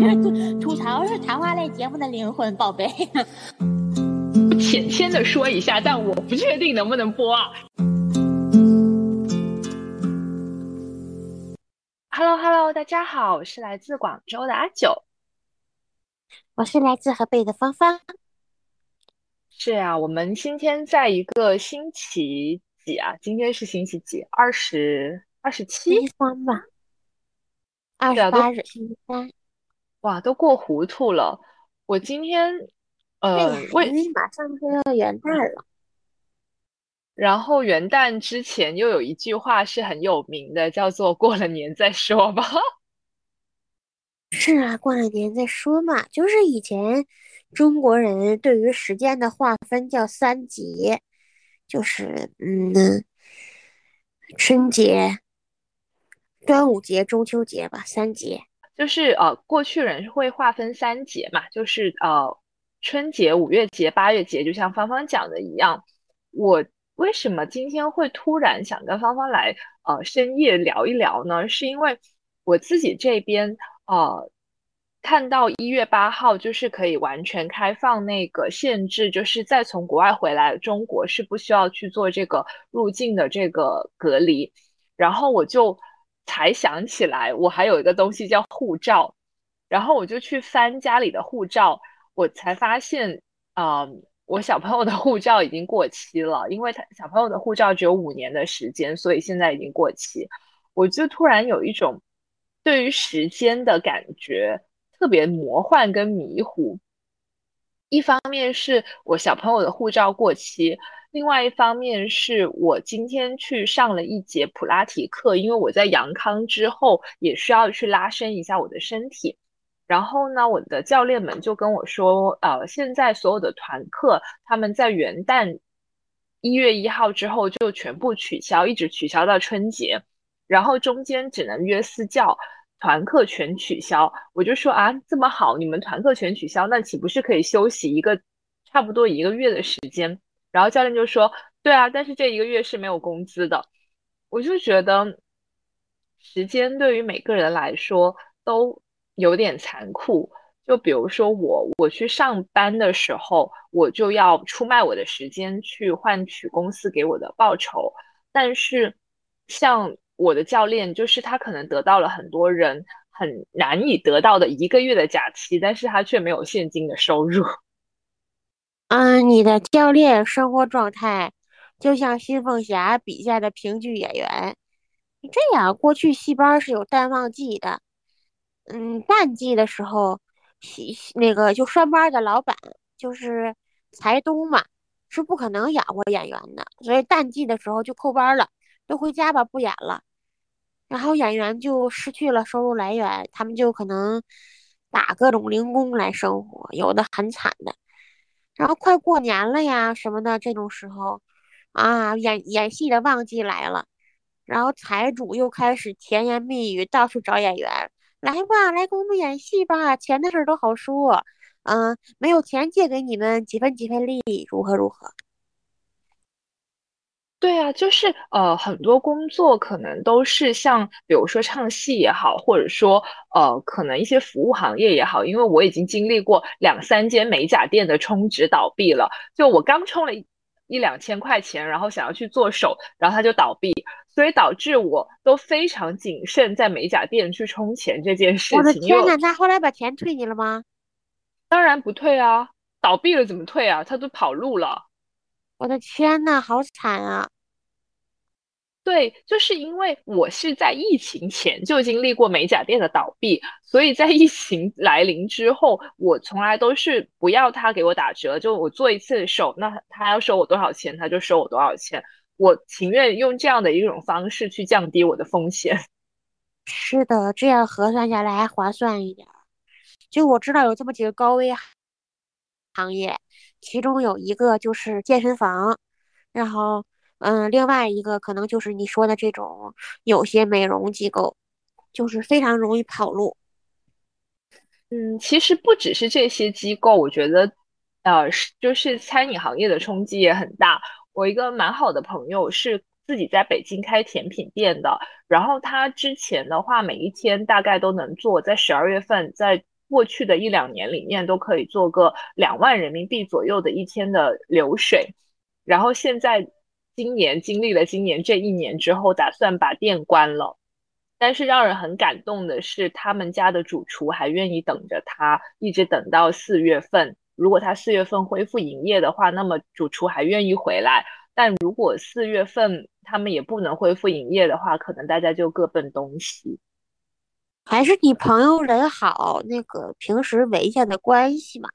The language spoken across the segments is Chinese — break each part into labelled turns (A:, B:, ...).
A: 吐吐槽是谈话类节目的灵魂，宝贝。
B: 浅浅的说一下，但我不确定能不能播啊。Hello Hello，大家好，我是来自广州的阿九，
A: 我是来自河北的芳芳。
B: 是呀，我们今天在一个星期几啊？今天是星期几？二十二十七？
A: 星期三吧。二十八日，星期三。
B: 哇，都过糊涂了。我今天，呃，
A: 因为马上就要元旦了。
B: 然后元旦之前又有一句话是很有名的，叫做“过了年再说吧”。
A: 是啊，过了年再说嘛。就是以前中国人对于时间的划分叫三节，就是嗯，春节、端午节、中秋节吧，三节。
B: 就是呃，过去人会划分三节嘛，就是呃，春节、五月节、八月节，就像芳芳讲的一样，我。为什么今天会突然想跟芳芳来呃深夜聊一聊呢？是因为我自己这边呃看到一月八号就是可以完全开放那个限制，就是再从国外回来中国是不需要去做这个入境的这个隔离，然后我就才想起来我还有一个东西叫护照，然后我就去翻家里的护照，我才发现啊。我小朋友的护照已经过期了，因为他小朋友的护照只有五年的时间，所以现在已经过期。我就突然有一种对于时间的感觉特别魔幻跟迷糊。一方面是我小朋友的护照过期，另外一方面是我今天去上了一节普拉提课，因为我在阳康之后也需要去拉伸一下我的身体。然后呢，我的教练们就跟我说，呃，现在所有的团课，他们在元旦一月一号之后就全部取消，一直取消到春节，然后中间只能约私教，团课全取消。我就说啊，这么好，你们团课全取消，那岂不是可以休息一个差不多一个月的时间？然后教练就说，对啊，但是这一个月是没有工资的。我就觉得，时间对于每个人来说都。有点残酷，就比如说我，我去上班的时候，我就要出卖我的时间去换取公司给我的报酬。但是，像我的教练，就是他可能得到了很多人很难以得到的一个月的假期，但是他却没有现金的收入。
A: 嗯，你的教练生活状态就像新凤霞笔下的评剧演员。这样，过去戏班是有淡旺季的。嗯，淡季的时候，戏那个就拴班的老板就是财东嘛，是不可能养活演员的，所以淡季的时候就扣班了，都回家吧，不演了。然后演员就失去了收入来源，他们就可能打各种零工来生活，有的很惨的。然后快过年了呀什么的，这种时候啊，演演戏的旺季来了，然后财主又开始甜言蜜语，到处找演员。来吧，来给我们演戏吧，钱的事儿都好说。嗯，没有钱借给你们几分几分利，如何如何？
B: 对啊，就是呃，很多工作可能都是像，比如说唱戏也好，或者说呃，可能一些服务行业也好，因为我已经经历过两三间美甲店的充值倒闭了，就我刚充了一一两千块钱，然后想要去做手，然后它就倒闭。所以导致我都非常谨慎在美甲店去充钱这件事情。我
A: 的天呐，他后来把钱退你了吗？
B: 当然不退啊，倒闭了怎么退啊？他都跑路了。
A: 我的天呐，好惨啊！
B: 对，就是因为我是在疫情前就经历过美甲店的倒闭，所以在疫情来临之后，我从来都是不要他给我打折，就我做一次手，那他要收我多少钱，他就收我多少钱。我情愿用这样的一种方式去降低我的风险。
A: 是的，这样核算下来还划算一点。就我知道有这么几个高危行业，其中有一个就是健身房，然后嗯，另外一个可能就是你说的这种有些美容机构，就是非常容易跑路。
B: 嗯，其实不只是这些机构，我觉得呃，是就是餐饮行业的冲击也很大。我一个蛮好的朋友是自己在北京开甜品店的，然后他之前的话，每一天大概都能做，在十二月份，在过去的一两年里面都可以做个两万人民币左右的一天的流水，然后现在今年经历了今年这一年之后，打算把店关了。但是让人很感动的是，他们家的主厨还愿意等着他，一直等到四月份。如果他四月份恢复营业的话，那么主厨还愿意回来。但如果四月份他们也不能恢复营业的话，可能大家就各奔东西。
A: 还是你朋友人好，那个平时维系的关系嘛。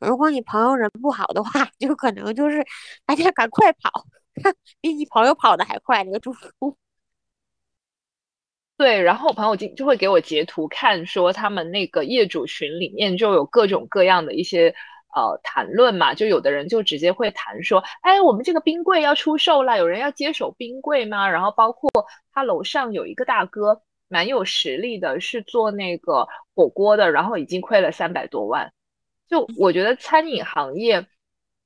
A: 如果你朋友人不好的话，就可能就是大家赶快跑，比你朋友跑的还快那个主厨。
B: 对，然后我朋友就就会给我截图看，说他们那个业主群里面就有各种各样的一些呃谈论嘛，就有的人就直接会谈说，哎，我们这个冰柜要出售了，有人要接手冰柜吗？然后包括他楼上有一个大哥，蛮有实力的，是做那个火锅的，然后已经亏了三百多万。就我觉得餐饮行业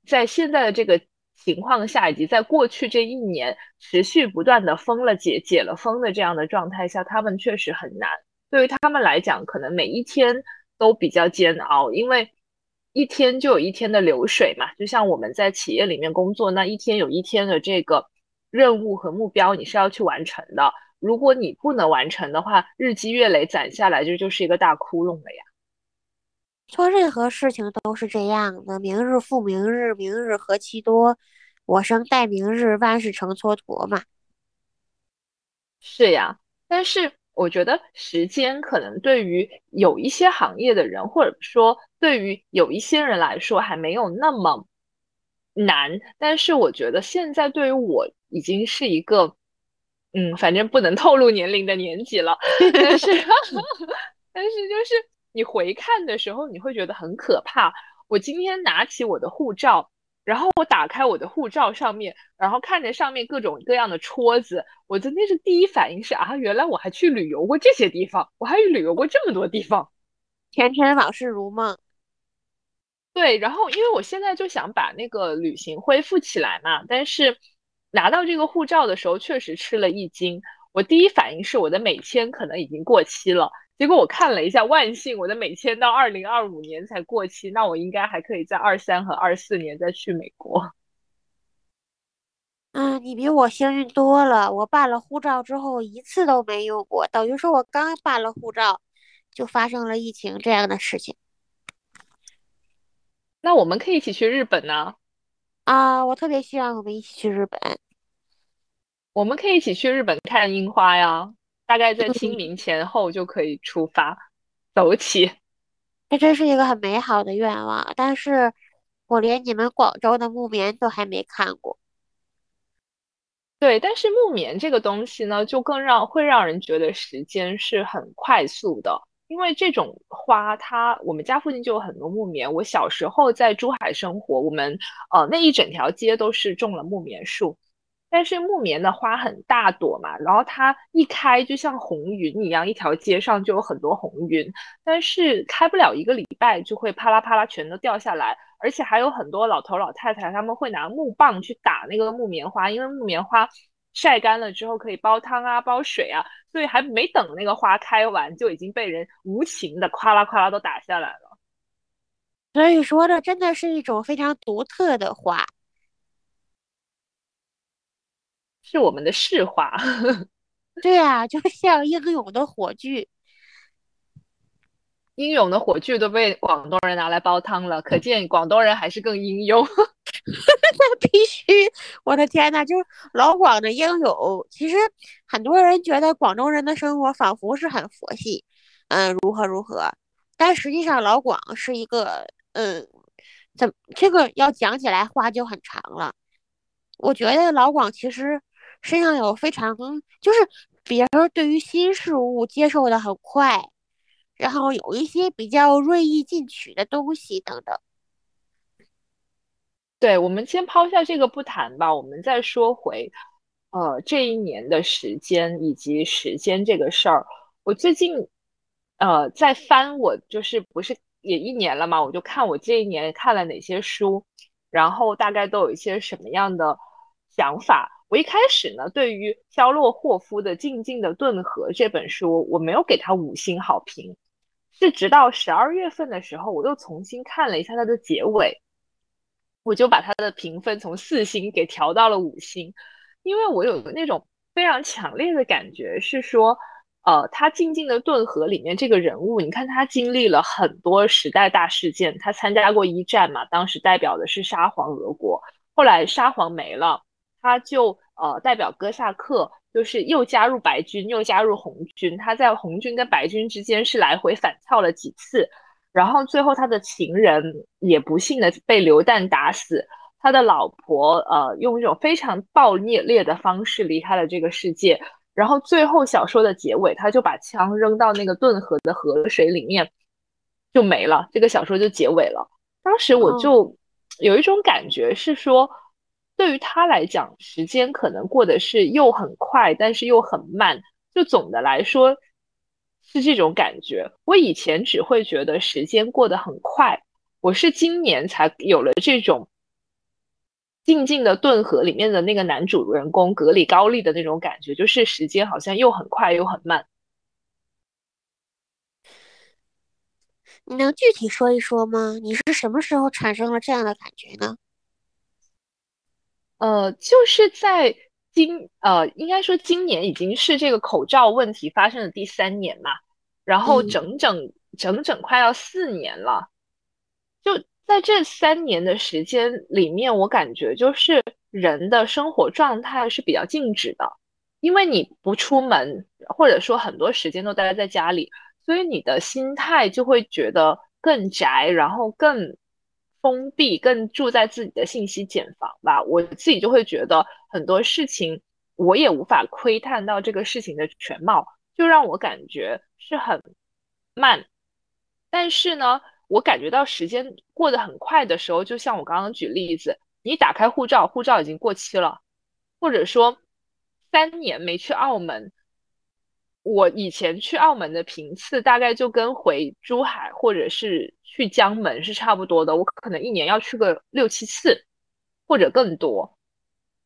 B: 在现在的这个。情况下，以及在过去这一年持续不断的封了解、解了封的这样的状态下，他们确实很难。对于他们来讲，可能每一天都比较煎熬，因为一天就有一天的流水嘛。就像我们在企业里面工作，那一天有一天的这个任务和目标，你是要去完成的。如果你不能完成的话，日积月累攒下来，就就是一个大窟窿了呀。
A: 做任何事情都是这样的，明日复明日，明日何其多，我生待明日，万事成蹉跎嘛。
B: 是呀，但是我觉得时间可能对于有一些行业的人，或者说对于有一些人来说还没有那么难。但是我觉得现在对于我已经是一个，嗯，反正不能透露年龄的年纪了。但是，但是就是。你回看的时候，你会觉得很可怕。我今天拿起我的护照，然后我打开我的护照上面，然后看着上面各种各样的戳子，我真的是第一反应是啊，原来我还去旅游过这些地方，我还旅游过这么多地方，
A: 前尘往事如梦。
B: 对，然后因为我现在就想把那个旅行恢复起来嘛，但是拿到这个护照的时候确实吃了一惊。我第一反应是我的美签可能已经过期了。结果我看了一下，万幸我的美签到二零二五年才过期，那我应该还可以在二三和二四年再去美国。
A: 嗯，你比我幸运多了。我办了护照之后一次都没用过，等于说我刚办了护照就发生了疫情这样的事情。
B: 那我们可以一起去日本呢？
A: 啊，我特别希望我们一起去日本。
B: 我们可以一起去日本看樱花呀。大概在清明前后就可以出发走起，
A: 这真是一个很美好的愿望。但是我连你们广州的木棉都还没看过。
B: 对，但是木棉这个东西呢，就更让会让人觉得时间是很快速的，因为这种花，它我们家附近就有很多木棉。我小时候在珠海生活，我们呃那一整条街都是种了木棉树。但是木棉的花很大朵嘛，然后它一开就像红云一样，一条街上就有很多红云。但是开不了一个礼拜，就会啪啦啪啦全都掉下来，而且还有很多老头老太太他们会拿木棒去打那个木棉花，因为木棉花晒干了之后可以煲汤啊、煲水啊，所以还没等那个花开完，就已经被人无情的咵啦咵啦都打下来了。
A: 所以说，这真的是一种非常独特的花。
B: 是我们的市话，
A: 对啊，就像英勇的火炬，
B: 英勇的火炬都被广东人拿来煲汤了，可见广东人还是更英勇。
A: 那必须，我的天呐，就是老广的英勇。其实很多人觉得广东人的生活仿佛是很佛系，嗯，如何如何，但实际上老广是一个，嗯，怎这个要讲起来话就很长了。我觉得老广其实。身上有非常，就是比如说对于新事物接受的很快，然后有一些比较锐意进取的东西等等。
B: 对，我们先抛下这个不谈吧，我们再说回，呃，这一年的时间以及时间这个事儿。我最近，呃，在翻我就是不是也一年了嘛，我就看我这一年看了哪些书，然后大概都有一些什么样的想法。我一开始呢，对于肖洛霍夫的《静静的顿河》这本书，我没有给他五星好评，是直到十二月份的时候，我又重新看了一下它的结尾，我就把它的评分从四星给调到了五星，因为我有那种非常强烈的感觉是说。呃，他静静的顿河里面这个人物，你看他经历了很多时代大事件，他参加过一战嘛，当时代表的是沙皇俄国，后来沙皇没了，他就呃代表哥萨克，就是又加入白军，又加入红军，他在红军跟白军之间是来回反跳了几次，然后最后他的情人也不幸的被流弹打死，他的老婆呃用一种非常暴虐烈的方式离开了这个世界。然后最后小说的结尾，他就把枪扔到那个顿河的河水里面，就没了。这个小说就结尾了。当时我就有一种感觉是说，对于他来讲，时间可能过得是又很快，但是又很慢。就总的来说是这种感觉。我以前只会觉得时间过得很快，我是今年才有了这种。静静的顿河里面的那个男主人公格里高利的那种感觉，就是时间好像又很快又很慢。
A: 你能具体说一说吗？你是什么时候产生了这样的感觉呢？
B: 呃，就是在今呃，应该说今年已经是这个口罩问题发生的第三年嘛，然后整整整整快要四年了，就。在这三年的时间里面，我感觉就是人的生活状态是比较静止的，因为你不出门，或者说很多时间都待在家里，所以你的心态就会觉得更宅，然后更封闭，更住在自己的信息茧房吧。我自己就会觉得很多事情我也无法窥探到这个事情的全貌，就让我感觉是很慢。但是呢。我感觉到时间过得很快的时候，就像我刚刚举例子，你打开护照，护照已经过期了，或者说三年没去澳门，我以前去澳门的频次大概就跟回珠海或者是去江门是差不多的，我可能一年要去个六七次或者更多，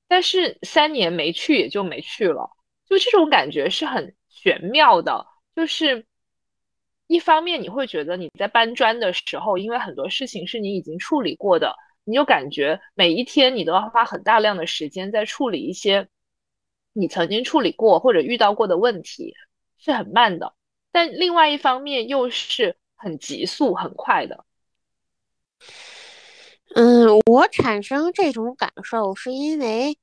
B: 但是三年没去也就没去了，就这种感觉是很玄妙的，就是。一方面你会觉得你在搬砖的时候，因为很多事情是你已经处理过的，你就感觉每一天你都要花很大量的时间在处理一些你曾经处理过或者遇到过的问题，是很慢的。但另外一方面又是很急速、很快的。
A: 嗯，我产生这种感受是因为，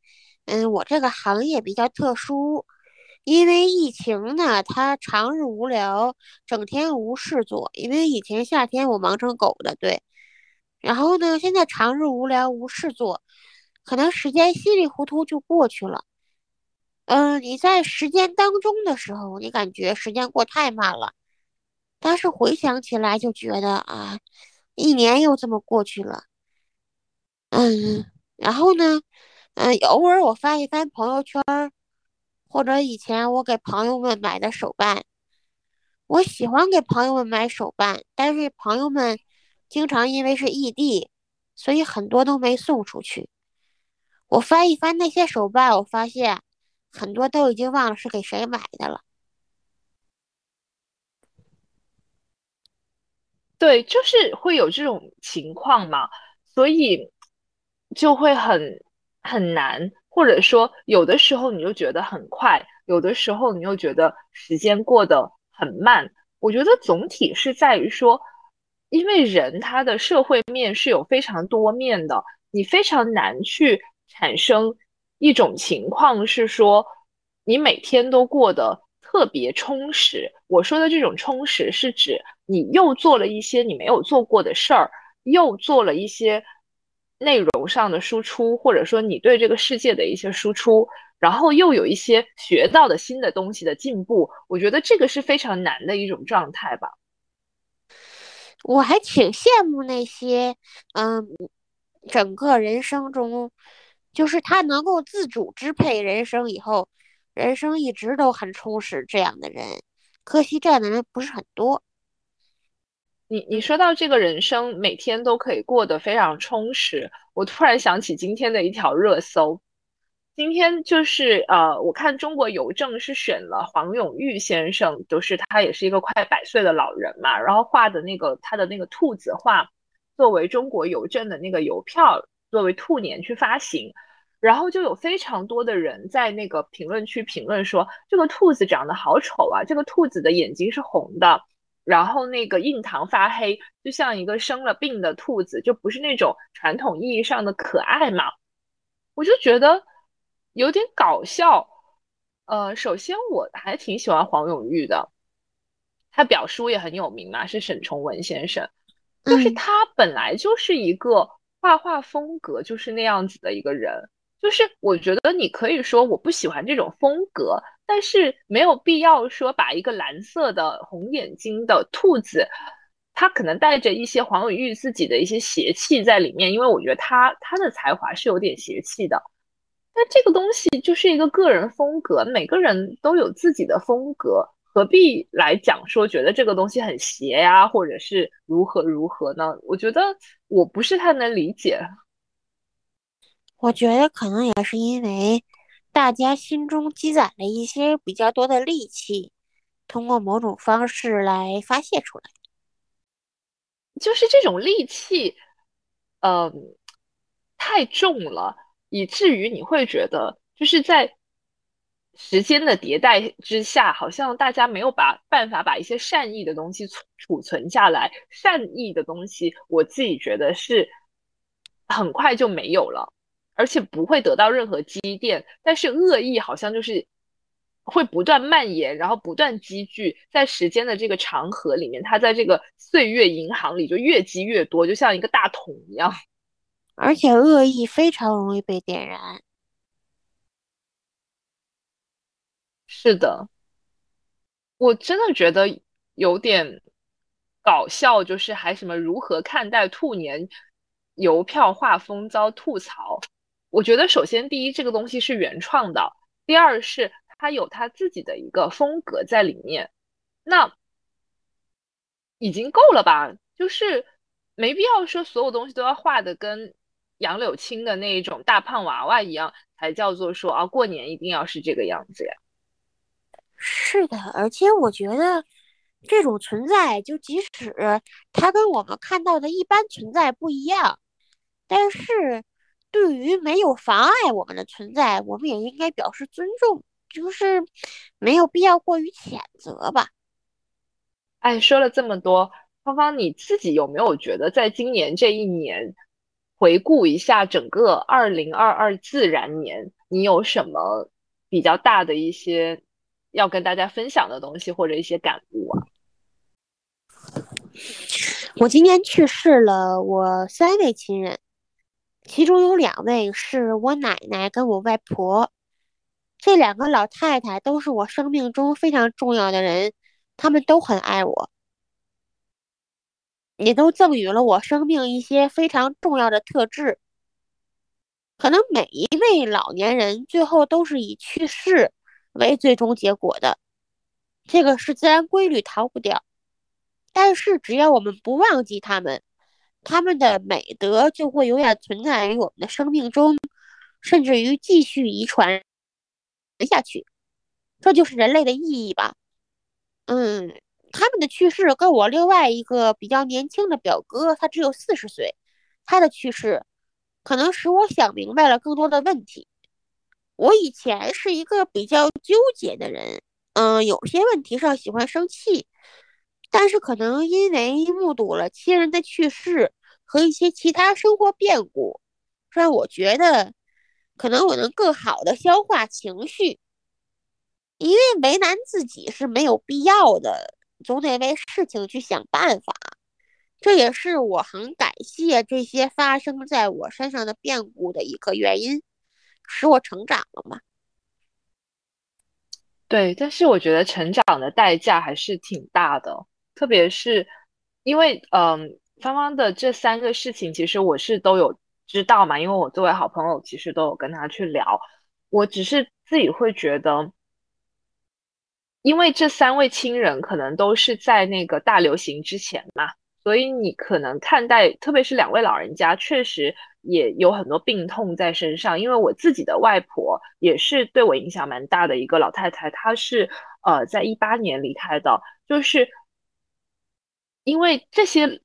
A: 嗯，我这个行业比较特殊。因为疫情呢，它长日无聊，整天无事做。因为以前夏天我忙成狗的，对。然后呢，现在长日无聊无事做，可能时间稀里糊涂就过去了。嗯，你在时间当中的时候，你感觉时间过太慢了，但是回想起来就觉得啊，一年又这么过去了。嗯，然后呢，嗯，偶尔我翻一翻朋友圈。或者以前我给朋友们买的手办，我喜欢给朋友们买手办，但是朋友们经常因为是异地，所以很多都没送出去。我翻一翻那些手办，我发现很多都已经忘了是给谁买的了。
B: 对，就是会有这种情况嘛，所以就会很很难。或者说，有的时候你就觉得很快，有的时候你又觉得时间过得很慢。我觉得总体是在于说，因为人他的社会面是有非常多面的，你非常难去产生一种情况是说，你每天都过得特别充实。我说的这种充实，是指你又做了一些你没有做过的事儿，又做了一些。内容上的输出，或者说你对这个世界的一些输出，然后又有一些学到的新的东西的进步，我觉得这个是非常难的一种状态吧。
A: 我还挺羡慕那些，嗯，整个人生中，就是他能够自主支配人生以后，人生一直都很充实这样的人，可惜这样的人不是很多。
B: 你你说到这个人生每天都可以过得非常充实，我突然想起今天的一条热搜，今天就是呃，我看中国邮政是选了黄永玉先生，就是他也是一个快百岁的老人嘛，然后画的那个他的那个兔子画，作为中国邮政的那个邮票，作为兔年去发行，然后就有非常多的人在那个评论区评论说，这个兔子长得好丑啊，这个兔子的眼睛是红的，然后那个印堂发黑，就像一个生了病的兔子，就不是那种传统意义上的可爱嘛，我就觉得。有点搞笑，呃，首先我还挺喜欢黄永玉的，他表叔也很有名嘛，是沈从文先生，就是他本来就是一个画画风格就是那样子的一个人，就是我觉得你可以说我不喜欢这种风格，但是没有必要说把一个蓝色的红眼睛的兔子，他可能带着一些黄永玉自己的一些邪气在里面，因为我觉得他他的才华是有点邪气的。但这个东西就是一个个人风格，每个人都有自己的风格，何必来讲说觉得这个东西很邪呀，或者是如何如何呢？我觉得我不是太能理解。
A: 我觉得可能也是因为大家心中积攒了一些比较多的戾气，通过某种方式来发泄出来，
B: 就是这种戾气，嗯，太重了。以至于你会觉得，就是在时间的迭代之下，好像大家没有把办法把一些善意的东西储存下来。善意的东西，我自己觉得是很快就没有了，而且不会得到任何积淀。但是恶意好像就是会不断蔓延，然后不断积聚在时间的这个长河里面，它在这个岁月银行里就越积越多，就像一个大桶一样。
A: 而且恶意非常容易被点燃。
B: 是的，我真的觉得有点搞笑，就是还什么如何看待兔年邮票画风遭吐槽？我觉得首先第一，这个东西是原创的；第二是它有它自己的一个风格在里面。那已经够了吧？就是没必要说所有东西都要画的跟。杨柳青的那一种大胖娃娃一样，才叫做说啊，过年一定要是这个样子呀。
A: 是的，而且我觉得这种存在，就即使它跟我们看到的一般存在不一样，但是对于没有妨碍我们的存在，我们也应该表示尊重，就是没有必要过于谴责吧。
B: 哎，说了这么多，芳芳你自己有没有觉得，在今年这一年？回顾一下整个二零二二自然年，你有什么比较大的一些要跟大家分享的东西，或者一些感悟啊？
A: 我今年去世了我三位亲人，其中有两位是我奶奶跟我外婆，这两个老太太都是我生命中非常重要的人，他们都很爱我。也都赠予了我生命一些非常重要的特质。可能每一位老年人最后都是以去世为最终结果的，这个是自然规律，逃不掉。但是只要我们不忘记他们，他们的美德就会永远存在于我们的生命中，甚至于继续遗传下去。这就是人类的意义吧。嗯。他们的去世跟我另外一个比较年轻的表哥，他只有四十岁，他的去世可能使我想明白了更多的问题。我以前是一个比较纠结的人，嗯，有些问题上喜欢生气，但是可能因为目睹了亲人的去世和一些其他生活变故，让我觉得可能我能更好的消化情绪，因为为难自己是没有必要的。总得为事情去想办法，这也是我很感谢这些发生在我身上的变故的一个原因，使我成长了嘛。
B: 对，但是我觉得成长的代价还是挺大的，特别是因为，嗯，芳芳的这三个事情，其实我是都有知道嘛，因为我作为好朋友，其实都有跟他去聊，我只是自己会觉得。因为这三位亲人可能都是在那个大流行之前嘛，所以你可能看待，特别是两位老人家，确实也有很多病痛在身上。因为我自己的外婆也是对我影响蛮大的一个老太太，她是呃在一八年离开的，就是因为这些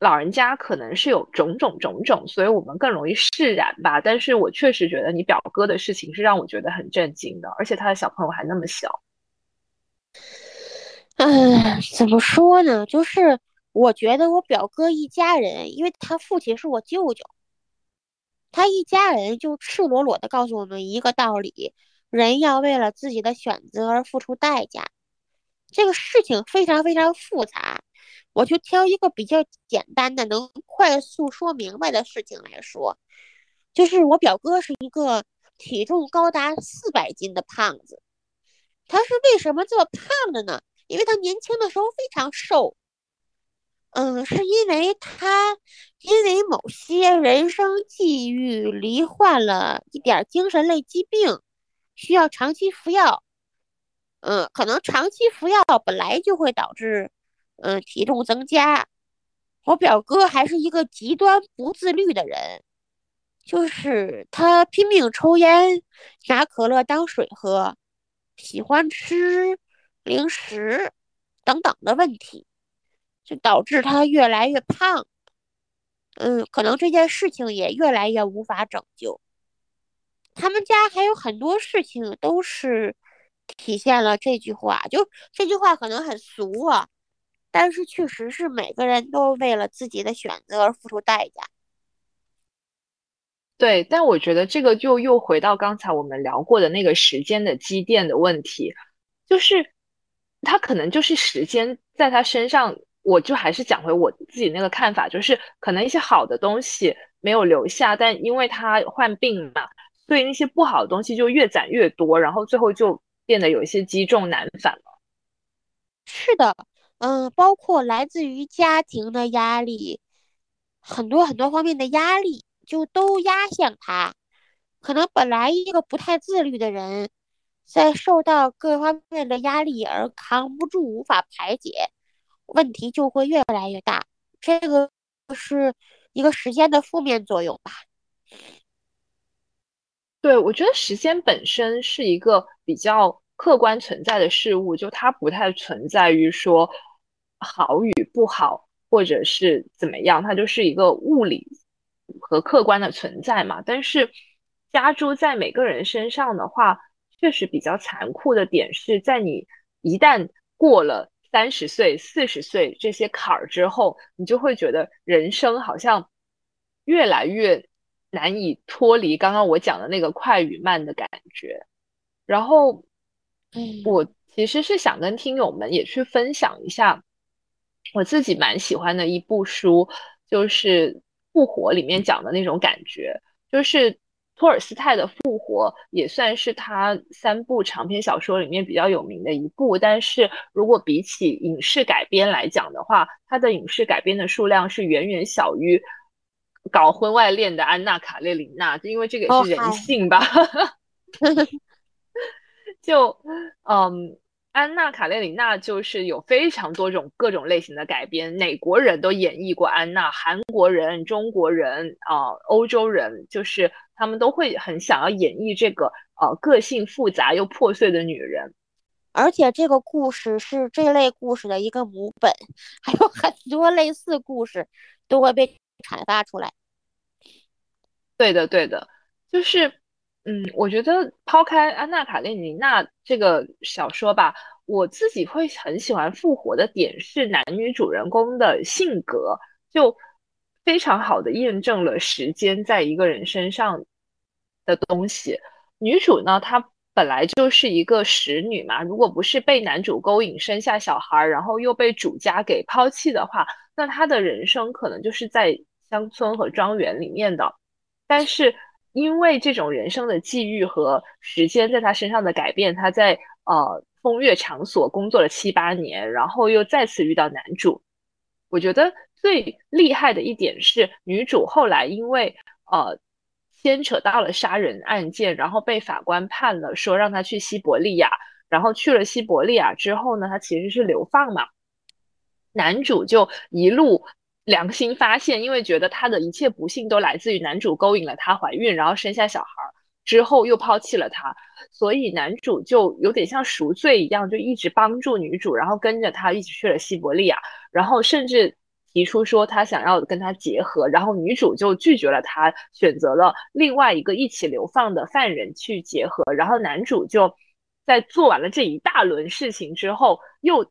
B: 老人家可能是有种种种种，所以我们更容易释然吧。但是我确实觉得你表哥的事情是让我觉得很震惊的，而且他的小朋友还那么小。
A: 嗯，怎么说呢？就是我觉得我表哥一家人，因为他父亲是我舅舅，他一家人就赤裸裸的告诉我们一个道理：人要为了自己的选择而付出代价。这个事情非常非常复杂，我就挑一个比较简单的、能快速说明白的事情来说，就是我表哥是一个体重高达四百斤的胖子，他是为什么这么胖的呢？因为他年轻的时候非常瘦，嗯，是因为他因为某些人生际遇罹患了一点精神类疾病，需要长期服药，嗯，可能长期服药本来就会导致，嗯，体重增加。我表哥还是一个极端不自律的人，就是他拼命抽烟，拿可乐当水喝，喜欢吃。零食等等的问题，就导致他越来越胖。嗯，可能这件事情也越来越无法拯救。他们家还有很多事情都是体现了这句话，就这句话可能很俗啊，但是确实是每个人都为了自己的选择而付出代价。
B: 对，但我觉得这个就又回到刚才我们聊过的那个时间的积淀的问题，就是。他可能就是时间在他身上，我就还是讲回我自己那个看法，就是可能一些好的东西没有留下，但因为他患病嘛，所以那些不好的东西就越攒越多，然后最后就变得有一些积重难返了。
A: 是的，嗯，包括来自于家庭的压力，很多很多方面的压力就都压向他，可能本来一个不太自律的人。在受到各方面的压力而扛不住、无法排解，问题就会越来越大。这个是一个时间的负面作用吧？
B: 对，我觉得时间本身是一个比较客观存在的事物，就它不太存在于说好与不好，或者是怎么样，它就是一个物理和客观的存在嘛。但是加诸在每个人身上的话，确实比较残酷的点是在你一旦过了三十岁、四十岁这些坎儿之后，你就会觉得人生好像越来越难以脱离刚刚我讲的那个快与慢的感觉。然后，我其实是想跟听友们也去分享一下我自己蛮喜欢的一部书，就是《复活》里面讲的那种感觉，就是。托尔斯泰的《复活》也算是他三部长篇小说里面比较有名的一部，但是如果比起影视改编来讲的话，他的影视改编的数量是远远小于搞婚外恋的安娜·卡列琳娜，因为这个是人性吧。就嗯。安娜·卡列琳娜就是有非常多种各种类型的改编，哪国人都演绎过安娜，韩国人、中国人啊、欧洲人，就是他们都会很想要演绎这个呃个性复杂又破碎的女人。
A: 而且这个故事是这类故事的一个母本，还有很多类似故事都会被阐发出来。
B: 对的，对的，就是。嗯，我觉得抛开安娜·卡列尼娜这个小说吧，我自己会很喜欢《复活》的点是男女主人公的性格，就非常好的验证了时间在一个人身上的东西。女主呢，她本来就是一个使女嘛，如果不是被男主勾引生下小孩，然后又被主家给抛弃的话，那她的人生可能就是在乡村和庄园里面的，但是。因为这种人生的际遇和时间在他身上的改变，他在呃风月场所工作了七八年，然后又再次遇到男主。我觉得最厉害的一点是，女主后来因为呃牵扯到了杀人案件，然后被法官判了，说让他去西伯利亚。然后去了西伯利亚之后呢，他其实是流放嘛。男主就一路良心发现，因为觉得她的一切不幸都来自于男主勾引了她怀孕，然后生下小孩之后又抛弃了她，所以男主就有点像赎罪一样，就一直帮助女主，然后跟着她一起去了西伯利亚，然后甚至提出说他想要跟她结合，然后女主就拒绝了他，选择了另外一个一起流放的犯人去结合，然后男主就在做完了这一大轮事情之后，又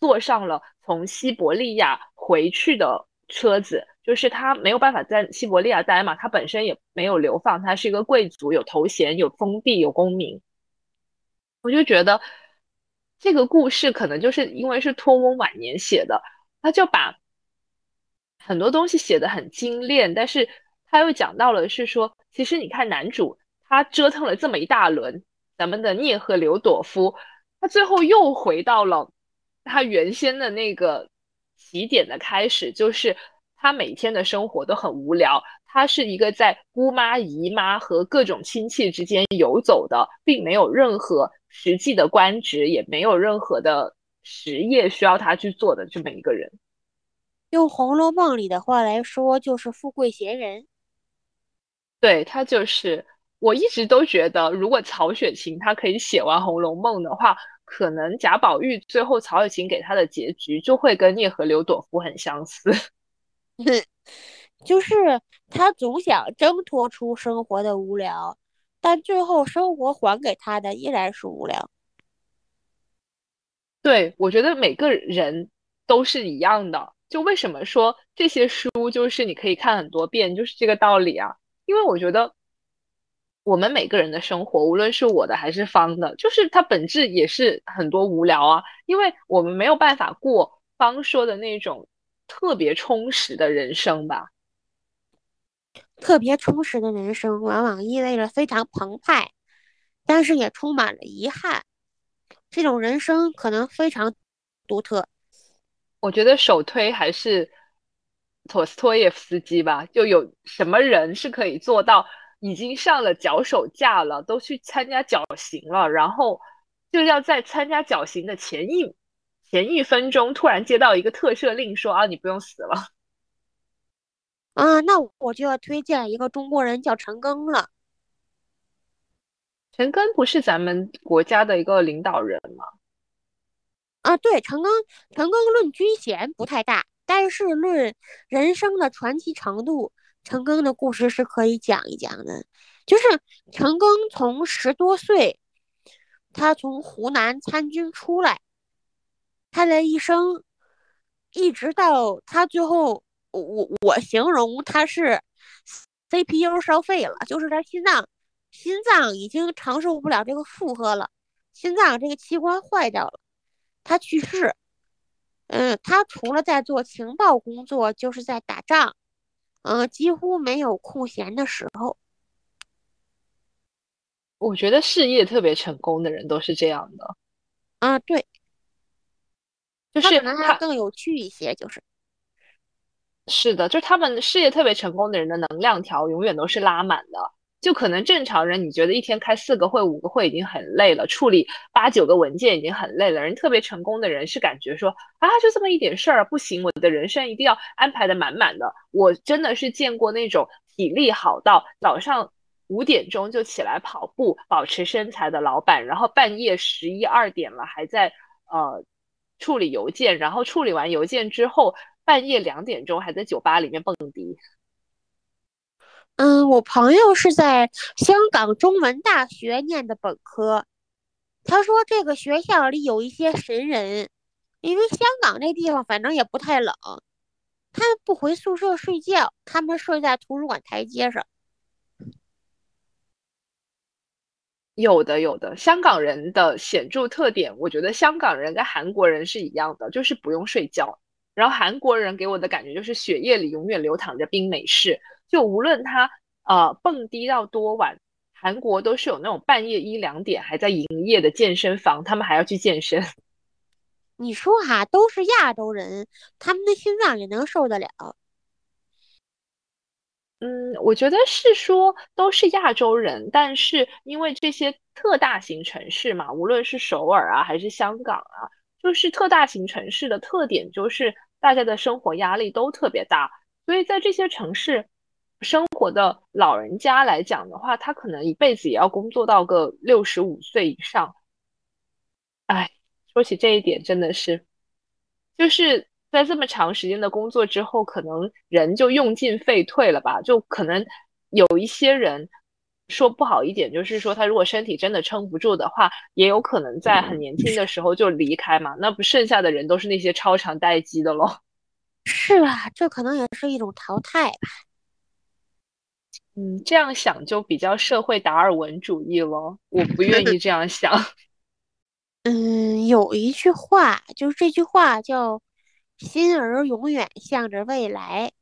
B: 坐上了从西伯利亚回去的。车子就是他没有办法在西伯利亚待嘛，他本身也没有流放，他是一个贵族，有头衔、有封地、有功名。我就觉得这个故事可能就是因为是托翁晚年写的，他就把很多东西写的很精炼，但是他又讲到了是说，其实你看男主他折腾了这么一大轮，咱们的聂赫留朵夫，他最后又回到了他原先的那个。起点的开始就是他每天的生活都很无聊。他是一个在姑妈、姨妈和各种亲戚之间游走的，并没有任何实际的官职，也没有任何的实业需要他去做的这么一个人。
A: 用《红楼梦》里的话来说，就是富贵闲人。
B: 对他就是，我一直都觉得，如果曹雪芹他可以写完《红楼梦》的话。可能贾宝玉最后曹雪芹给他的结局就会跟聂和刘朵夫很相似，
A: 就是他总想挣脱出生活的无聊，但最后生活还给他的依然是无聊。
B: 对，我觉得每个人都是一样的。就为什么说这些书就是你可以看很多遍，就是这个道理啊？因为我觉得。我们每个人的生活，无论是我的还是方的，就是它本质也是很多无聊啊，因为我们没有办法过方说的那种特别充实的人生吧。
A: 特别充实的人生，往往意味着非常澎湃，但是也充满了遗憾。这种人生可能非常独特。
B: 我觉得首推还是托斯托耶夫斯基吧，就有什么人是可以做到？已经上了脚手架了，都去参加绞刑了，然后就要在参加绞刑的前一前一分钟，突然接到一个特赦令，说啊，你不用死了。
A: 啊，那我就要推荐一个中国人，叫陈赓了。
B: 陈赓不是咱们国家的一个领导人吗？
A: 啊，对，陈赓，陈赓论军衔不太大，但是论人生的传奇程度。陈赓的故事是可以讲一讲的，就是陈赓从十多岁，他从湖南参军出来，他的一生，一直到他最后，我我形容他是 CPU 烧废了，就是他心脏心脏已经承受不了这个负荷了，心脏这个器官坏掉了，他去世。嗯，他除了在做情报工作，就是在打仗。嗯，几乎没有空闲的时候。
B: 我觉得事业特别成功的人都是这样的。
A: 啊，对，
B: 就是
A: 他更有趣一些，就是。
B: 是的，就是他们事业特别成功的人的能量条永远都是拉满的。就可能正常人，你觉得一天开四个会、五个会已经很累了，处理八九个文件已经很累了。人特别成功的人是感觉说啊，就这么一点事儿，不行，我的人生一定要安排的满满的。我真的是见过那种体力好到早上五点钟就起来跑步，保持身材的老板，然后半夜十一二点了还在呃处理邮件，然后处理完邮件之后，半夜两点钟还在酒吧里面蹦迪。
A: 嗯，我朋友是在香港中文大学念的本科。他说这个学校里有一些神人，因为香港那地方反正也不太冷，他们不回宿舍睡觉，他们睡在图书馆台阶上。
B: 有的，有的。香港人的显著特点，我觉得香港人跟韩国人是一样的，就是不用睡觉。然后韩国人给我的感觉就是血液里永远流淌着冰美式。就无论他呃蹦迪到多晚，韩国都是有那种半夜一两点还在营业的健身房，他们还要去健身。
A: 你说哈，都是亚洲人，他们的心脏也能受得了？
B: 嗯，我觉得是说都是亚洲人，但是因为这些特大型城市嘛，无论是首尔啊还是香港啊，就是特大型城市的特点就是大家的生活压力都特别大，所以在这些城市生活的老人家来讲的话，他可能一辈子也要工作到个六十五岁以上。哎，说起这一点，真的是，就是在这么长时间的工作之后，可能人就用尽废退了吧？就可能有一些人。说不好一点，就是说他如果身体真的撑不住的话，也有可能在很年轻的时候就离开嘛。那不剩下的人都是那些超长待机的喽。
A: 是啊，这可能也是一种淘汰吧。
B: 嗯，这样想就比较社会达尔文主义了。我不愿意这样想。
A: 嗯，有一句话，就是这句话叫“心儿永远向着未来”。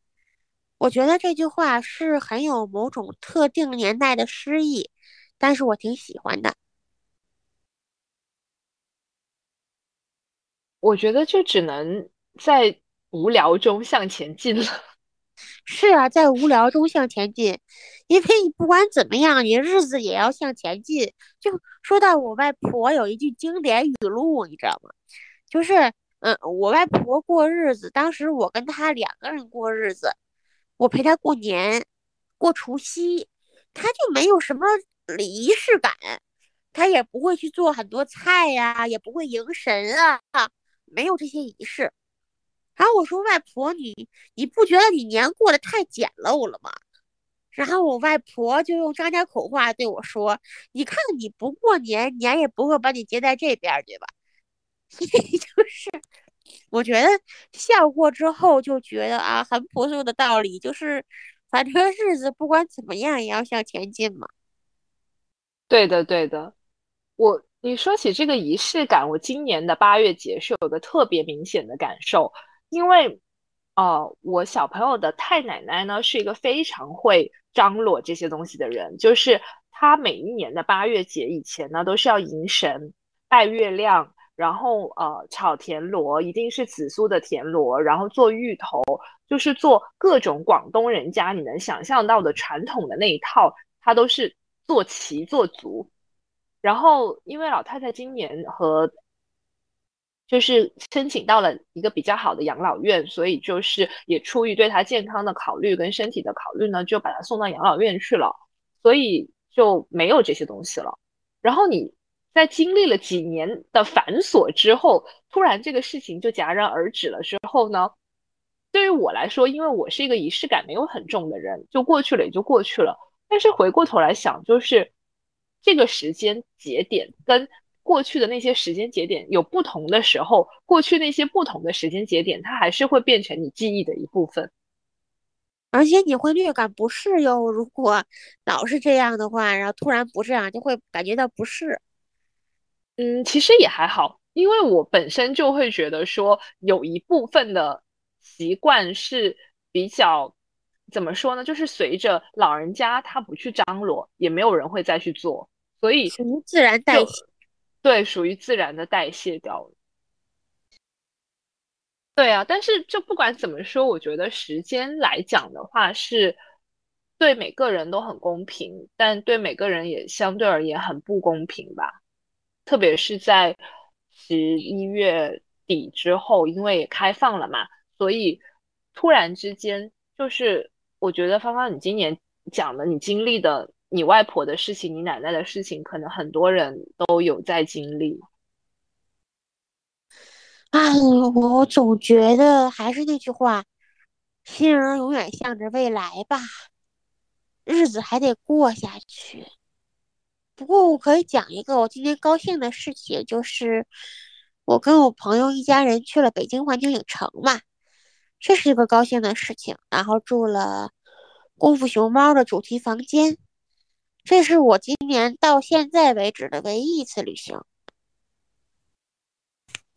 A: 我觉得这句话是很有某种特定年代的诗意，但是我挺喜欢的。
B: 我觉得就只能在无聊中向前进了。
A: 是啊，在无聊中向前进，因为你不管怎么样，你日子也要向前进。就说到我外婆有一句经典语录，你知道吗？就是，嗯，我外婆过日子，当时我跟她两个人过日子。我陪她过年，过除夕，她就没有什么仪式感，她也不会去做很多菜呀，也不会迎神啊，没有这些仪式。然后我说：“外婆，你你不觉得你年过得太简陋了吗？”然后我外婆就用张家口话对我说：“你看你不过年，年也不会把你接在这边，对吧？” 所以就是。我觉得笑过之后就觉得啊，很朴素的道理就是，反正日子不管怎么样也要向前进嘛。
B: 对的，对的。我你说起这个仪式感，我今年的八月节是有个特别明显的感受，因为，呃，我小朋友的太奶奶呢是一个非常会张罗这些东西的人，就是她每一年的八月节以前呢都是要迎神、拜月亮。然后呃，炒田螺一定是紫苏的田螺，然后做芋头，就是做各种广东人家你能想象到的传统的那一套，他都是做齐做足。然后因为老太太今年和就是申请到了一个比较好的养老院，所以就是也出于对他健康的考虑跟身体的考虑呢，就把他送到养老院去了，所以就没有这些东西了。然后你。在经历了几年的繁琐之后，突然这个事情就戛然而止了之后呢？对于我来说，因为我是一个仪式感没有很重的人，就过去了也就过去了。但是回过头来想，就是这个时间节点跟过去的那些时间节点有不同的时候，过去那些不同的时间节点，它还是会变成你记忆的一部分，
A: 而且你会略感不适哟。如果老是这样的话，然后突然不这样，就会感觉到不适。
B: 嗯，其实也还好，因为我本身就会觉得说，有一部分的习惯是比较怎么说呢？就是随着老人家他不去张罗，也没有人会再去做，所以
A: 自然代谢。
B: 对，属于自然的代谢掉了。对啊，但是就不管怎么说，我觉得时间来讲的话，是对每个人都很公平，但对每个人也相对而言很不公平吧。特别是在十一月底之后，因为也开放了嘛，所以突然之间，就是我觉得芳芳，你今年讲的你经历的你外婆的事情，你奶奶的事情，可能很多人都有在经历。
A: 哎，我总觉得还是那句话，心儿永远向着未来吧，日子还得过下去。不过我可以讲一个我今天高兴的事情，就是我跟我朋友一家人去了北京环球影城嘛，这是一个高兴的事情。然后住了功夫熊猫的主题房间，这是我今年到现在为止的唯一一次旅行。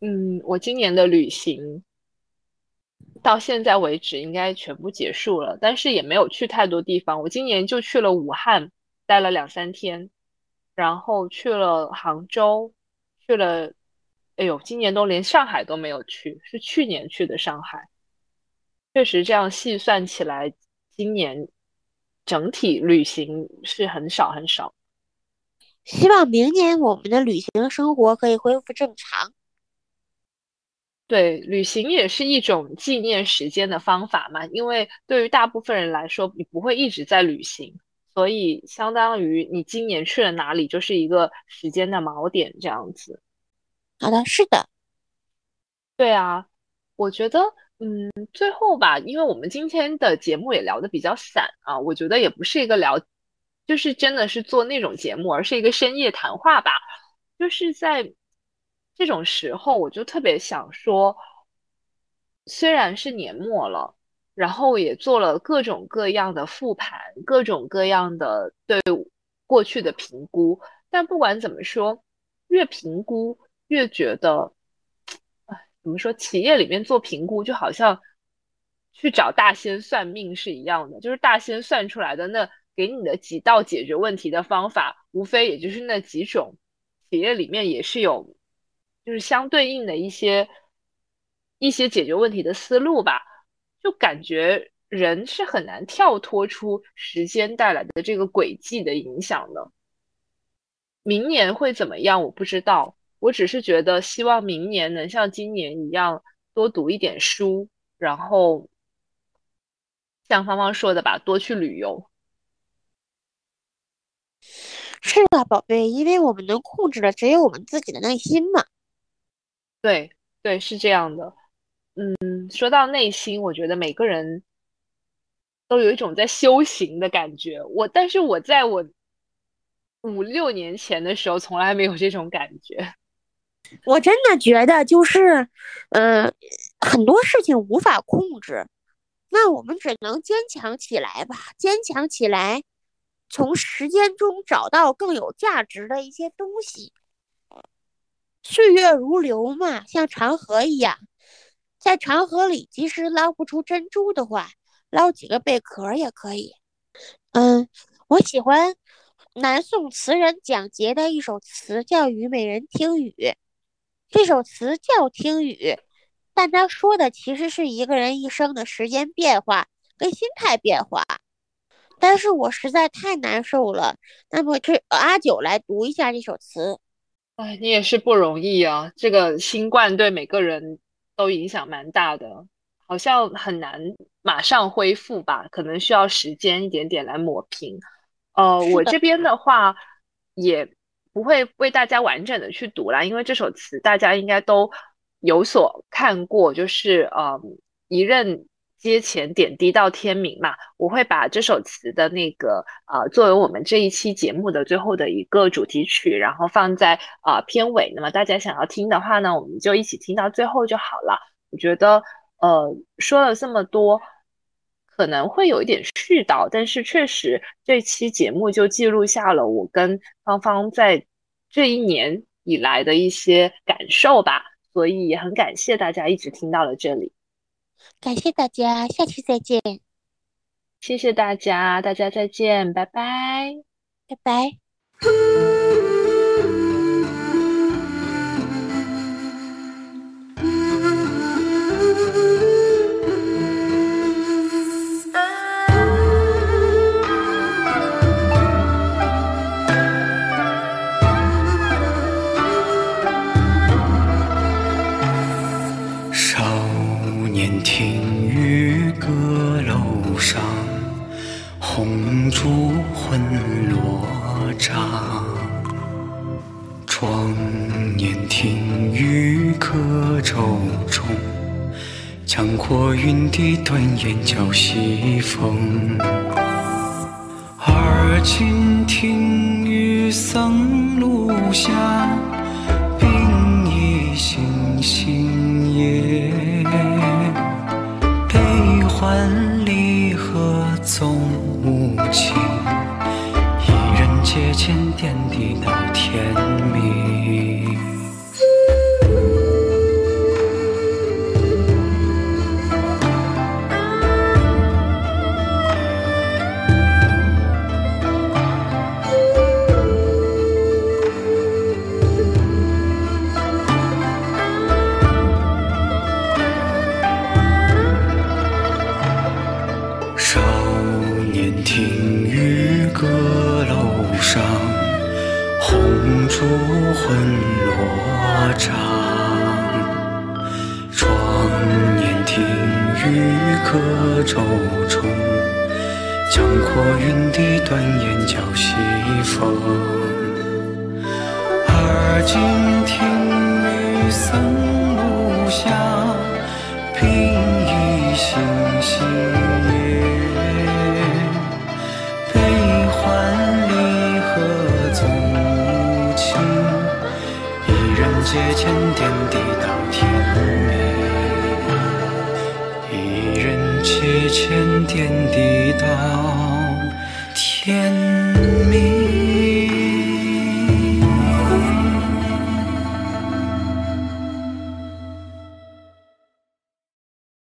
B: 嗯，我今年的旅行到现在为止应该全部结束了，但是也没有去太多地方。我今年就去了武汉，待了两三天。然后去了杭州，去了，哎呦，今年都连上海都没有去，是去年去的上海。确实，这样细算起来，今年整体旅行是很少很少。
A: 希望明年我们的旅行生活可以恢复正常。
B: 对，旅行也是一种纪念时间的方法嘛，因为对于大部分人来说，你不会一直在旅行，所以相当于你今年去了哪里，就是一个时间的锚点这样子。
A: 好的，是的，
B: 对啊，我觉得，嗯，最后吧，因为我们今天的节目也聊得比较散啊，我觉得也不是一个聊，就是真的是做那种节目，而是一个深夜谈话吧，就是在。这种时候，我就特别想说，虽然是年末了，然后也做了各种各样的复盘，各种各样的对过去的评估，但不管怎么说，越评估越觉得，怎么说？企业里面做评估，就好像去找大仙算命是一样的，就是大仙算出来的那给你的几道解决问题的方法，无非也就是那几种。企业里面也是有。就是相对应的一些一些解决问题的思路吧，就感觉人是很难跳脱出时间带来的这个轨迹的影响的。明年会怎么样？我不知道，我只是觉得希望明年能像今年一样多读一点书，然后像芳芳说的吧，多去旅游。
A: 是的，宝贝，因为我们能控制的只有我们自己的内心嘛。
B: 对对，是这样的。嗯，说到内心，我觉得每个人都有一种在修行的感觉。我，但是我在我五六年前的时候，从来没有这种感觉。
A: 我真的觉得，就是，嗯，很多事情无法控制，那我们只能坚强起来吧，坚强起来，从时间中找到更有价值的一些东西。岁月如流嘛，像长河一样，在长河里，即使捞不出珍珠的话，捞几个贝壳也可以。嗯，我喜欢南宋词人蒋捷的一首词，叫《虞美人听雨》。这首词叫听雨，但他说的其实是一个人一生的时间变化跟心态变化。但是我实在太难受了，那么这阿九来读一下这首词。
B: 哎，你也是不容易啊！这个新冠对每个人都影响蛮大的，好像很难马上恢复吧？可能需要时间一点点来抹平。呃，我这边的话也不会为大家完整的去读啦，因为这首词大家应该都有所看过，就是呃一任。阶前点滴到天明嘛，我会把这首词的那个呃作为我们这一期节目的最后的一个主题曲，然后放在啊片尾。那么大家想要听的话呢，我们就一起听到最后就好了。我觉得呃说了这么多，可能会有一点絮叨，但是确实这期节目就记录下了我跟芳芳在这一年以来的一些感受吧。所以也很感谢大家一直听到了这里。
A: 感谢大家，下期再见。
B: 谢谢大家，大家再见，拜拜，
A: 拜拜。
C: 云低端砚叫西风，而今听雨僧路下，冰意星星夜，悲欢离合总无情，一人阶前点滴到